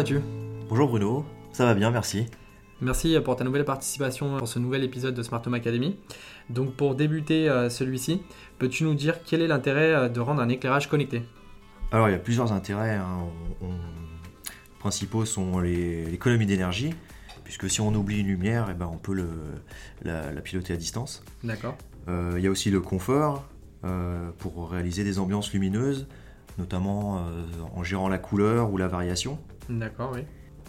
vas-tu? Bonjour Bruno, ça va bien, merci. Merci pour ta nouvelle participation pour ce nouvel épisode de Smart Home Academy. Donc pour débuter euh, celui-ci, peux-tu nous dire quel est l'intérêt euh, de rendre un éclairage connecté? Alors il y a plusieurs intérêts. hein. On- on- principaux sont les- l'économie d'énergie, puisque si on oublie une lumière, eh ben, on peut le- la, la piloter à distance. D'accord. Euh, il y a aussi le confort euh, pour réaliser des ambiances lumineuses, notamment euh, en gérant la couleur ou la variation. D'accord, oui.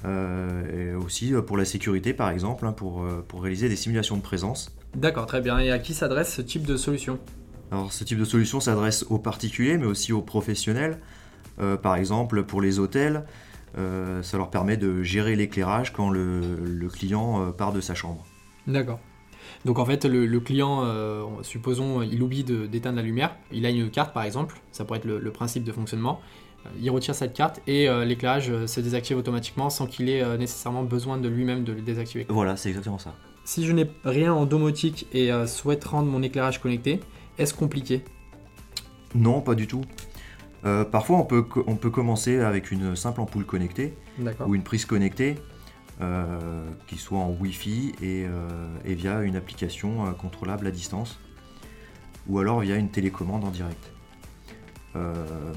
Euh, et aussi euh, pour la sécurité par exemple, hein, pour, pour réaliser des simulations de présence. D'accord, très bien. Et à qui s'adresse ce type de solution? Alors ce type de solution s'adresse aux particuliers mais aussi aux professionnels. Euh, par exemple pour les hôtels, euh, ça leur permet de gérer l'éclairage quand le, le client euh, part de sa chambre. D'accord. Donc en fait, le, le client, euh, supposons, il oublie de- d'éteindre la lumière, il a une carte par exemple, ça pourrait être le, le principe de fonctionnement, Euh, il retire cette carte et euh, l'éclairage euh, se désactive automatiquement sans qu'il ait euh, nécessairement besoin de lui-même de le désactiver. Voilà, c'est exactement ça. Si je n'ai rien en domotique et euh, souhaite rendre mon éclairage connecté, est-ce compliqué? Non, pas du tout. Euh, parfois on peut, co- on peut commencer avec une simple ampoule connectée ou une prise connectée euh, qui soit en Wi-Fi et, euh, et via une application euh, contrôlable à distance ou alors via une télécommande en direct.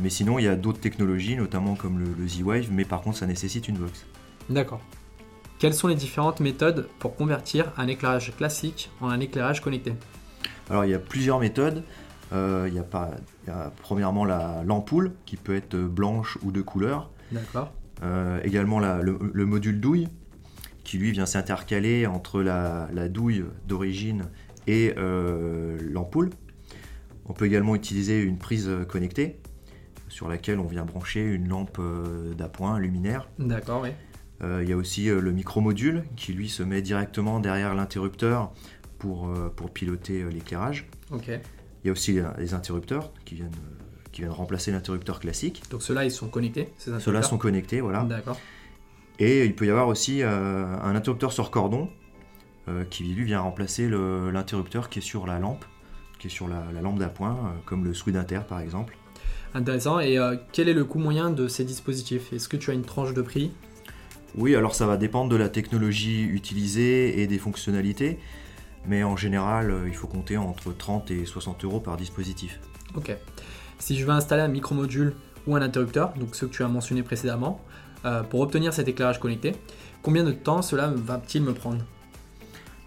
Mais sinon, il y a d'autres technologies, notamment comme le, le Z-Wave, mais par contre, ça nécessite une box. D'accord. Quelles sont les différentes méthodes pour convertir un éclairage classique en un éclairage connecté? Alors, il y a plusieurs méthodes. Euh, il, y a pas, il y a premièrement la- l'ampoule, qui peut être blanche ou de couleur. D'accord. Euh, également la- le, le module douille, qui lui vient s'intercaler entre la, la douille d'origine et euh, l'ampoule. On peut également utiliser une prise connectée, sur laquelle on vient brancher une lampe euh, d'appoint luminaire. D'accord, oui. Euh, il y a aussi le micromodule qui lui se met directement derrière l'interrupteur pour, pour piloter l'éclairage. Ok. Il y a aussi les interrupteurs qui viennent, qui viennent remplacer l'interrupteur classique. Donc ceux-là, ils sont connectés, ces Ceux-là sont connectés, voilà. D'accord. Et il peut y avoir aussi euh, un interrupteur sur cordon euh, qui lui vient remplacer l'interrupteur qui est sur la lampe, qui est sur la, la lampe d'appoint, euh, comme le Swid Inter par exemple. Intéressant. Et quel est le coût moyen de ces dispositifs? Est-ce que tu as une tranche de prix? Oui, alors ça va dépendre de la technologie utilisée et des fonctionnalités, mais en général, il faut compter entre 30 et 60 euros par dispositif. Ok. Si je veux installer un micromodule ou un interrupteur, donc ceux que tu as mentionnés précédemment, euh, pour obtenir cet éclairage connecté, combien de temps cela va-t-il me prendre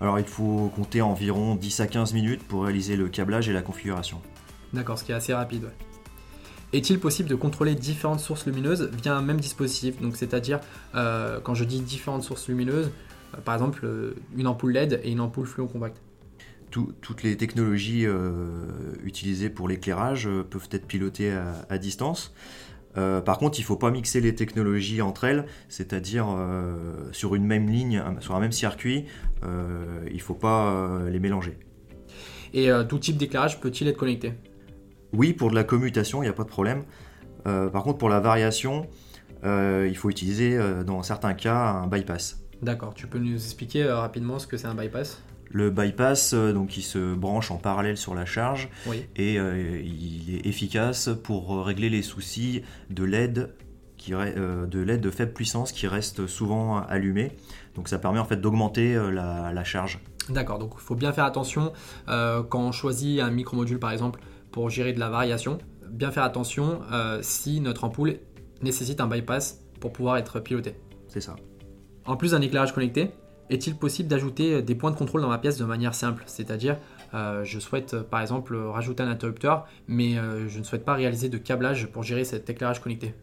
Alors il faut compter environ 10 à 15 minutes pour réaliser le câblage et la configuration. D'accord, ce qui est assez rapide. ouais. Est-il possible de contrôler différentes sources lumineuses via un même dispositif? Donc, c'est-à-dire, euh, quand je dis différentes sources lumineuses, euh, par exemple, euh, une ampoule LED et une ampoule fluo compacte. Tout- toutes les technologies utilisées pour l'éclairage peuvent être pilotées à, à distance. Euh, par contre, il ne faut pas mixer les technologies entre elles, c'est-à-dire euh, sur une même ligne, sur un même circuit, euh, il ne faut pas les mélanger. Et tout type d'éclairage peut-il être connecté? Oui, pour de la commutation, il n'y a pas de problème. Par contre, pour la variation, il faut utiliser dans certains cas un bypass. D'accord, tu peux nous expliquer rapidement ce que c'est un bypass? Le bypass, euh, donc, il se branche en parallèle sur la charge Oui. et euh, il est efficace pour euh, régler les soucis de LED, qui, euh, de LED de faible puissance qui reste souvent allumé. Donc ça permet en fait d'augmenter la, la charge. D'accord, donc il faut bien faire attention euh, quand on choisit un micromodule par exemple pour gérer de la variation. Bien faire attention si notre ampoule nécessite un bypass pour pouvoir être pilotée. C'est ça. En plus d'un éclairage connecté, est-il possible d'ajouter des points de contrôle dans ma pièce de manière simple? C'est-à-dire, euh, je souhaite euh, par exemple rajouter un interrupteur, mais euh, je ne souhaite pas réaliser de câblage pour gérer cet éclairage connecté.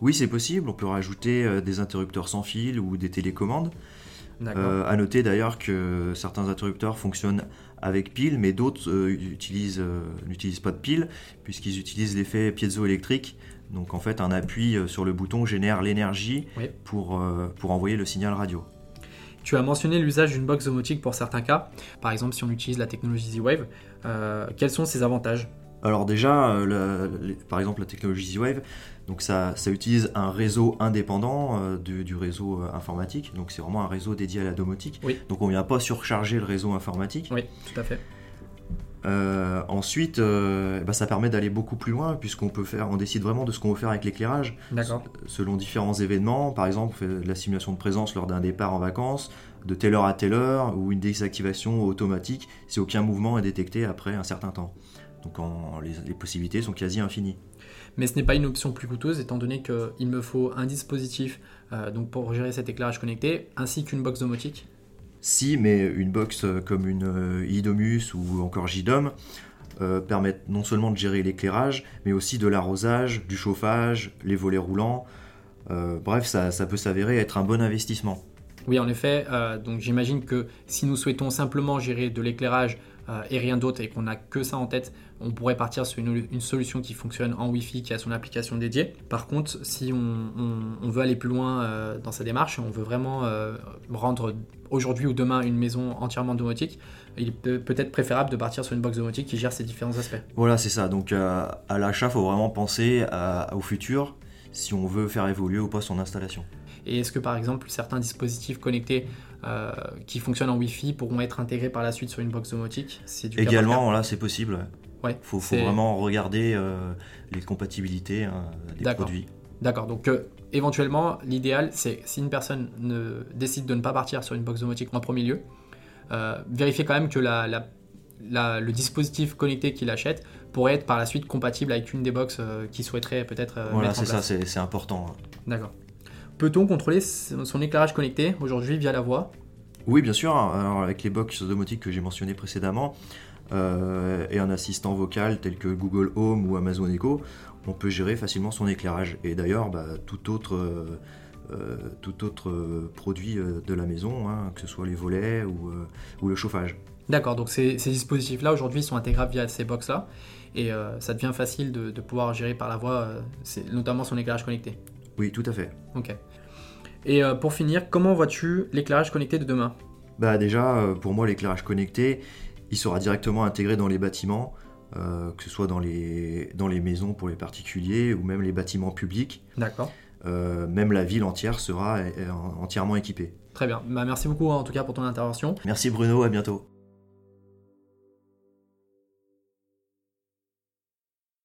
Oui, c'est possible. On peut rajouter euh, des interrupteurs sans fil ou des télécommandes. Euh, à noter d'ailleurs que certains interrupteurs fonctionnent avec pile, mais d'autres euh, utilisent, euh, n'utilisent pas de pile, puisqu'ils utilisent l'effet piezoélectrique. Donc en fait, un appui euh, sur le bouton génère l'énergie Oui. pour, euh, pour envoyer le signal radio. Tu as mentionné l'usage d'une box domotique pour certains cas. Par exemple, si on utilise la technologie Z-Wave, euh, quels sont ses avantages? Alors déjà, euh, la- les- par exemple la technologie Z-Wave, donc ça, ça utilise un réseau indépendant euh, du, du réseau euh, informatique, donc c'est vraiment un réseau dédié à la domotique. Oui. Donc on ne vient pas surcharger le réseau informatique. Oui, tout à fait. Euh, ensuite, euh, bah, ça permet d'aller beaucoup plus loin puisqu'on peut faire, on décide vraiment de ce qu'on veut faire avec l'éclairage. Selon différents événements, par exemple, on fait de la simulation de présence lors d'un départ en vacances, de telle heure à telle heure, ou une désactivation automatique si aucun mouvement est détecté après un certain temps. Donc les, les, possibilités sont quasi infinies. Mais ce n'est pas une option plus coûteuse étant donné qu'il me faut un dispositif euh, donc pour gérer cet éclairage connecté ainsi qu'une box domotique si, mais une box comme une euh, IDOMUS ou encore JDOM euh, permettent non seulement de gérer l'éclairage, mais aussi de l'arrosage, du chauffage, les volets roulants. Euh, bref, ça, peut s'avérer être un bon investissement. Oui, en effet. donc j'imagine que si nous souhaitons simplement gérer de l'éclairage et rien d'autre et qu'on n'a que ça en tête, on pourrait partir sur une, solution qui fonctionne en Wi-Fi, qui a son application dédiée. Par contre, si on, veut aller plus loin dans sa démarche, on veut vraiment rendre aujourd'hui ou demain une maison entièrement domotique, il peut peut-être préférable de partir sur une box domotique qui gère ces différents aspects. Voilà, c'est ça. Donc euh, à l'achat, il faut vraiment penser au futur si on veut faire évoluer ou pas son installation. Et est-ce que par exemple certains dispositifs connectés euh, qui fonctionnent en Wi-Fi pourront être intégrés par la suite sur une box domotique? Également, là c'est possible. Il ouais, faut, vraiment regarder euh, les compatibilités hein, des produits. D'accord, donc éventuellement, l'idéal, c'est si une personne ne, décide de ne pas partir sur une box domotique en premier lieu, euh, vérifier quand même que le dispositif connecté qu'il achète pourrait être par la suite compatible avec une des boxes euh, qu'il souhaiterait peut-être euh. Voilà, c'est ça, c'est important. Hein. D'accord. Peut-on contrôler son éclairage connecté aujourd'hui via la voix? Oui, bien sûr. Alors, avec les box domotiques que j'ai mentionnées précédemment, et un assistant vocal tel que Google Home ou Amazon Echo, on peut gérer facilement son éclairage. Et d'ailleurs, bah, tout autre, euh, euh, tout autre produit euh, de la maison, hein, que ce soit les volets ou, le chauffage. D'accord, donc ces, dispositifs-là aujourd'hui sont intégrables via ces box-là et ça devient facile de, pouvoir gérer par la voix, notamment son éclairage connecté. Oui, tout à fait. Ok. Et pour finir, comment vois-tu l'éclairage connecté de demain? Bah déjà, pour moi, l'éclairage connecté, il sera directement intégré dans les bâtiments. Euh, que ce soit dans les, dans les maisons pour les particuliers ou même les bâtiments publics. D'accord. Euh, même la ville entière sera entièrement équipée. Très bien. Bah, merci beaucoup en tout cas pour ton intervention. Merci Bruno, à bientôt.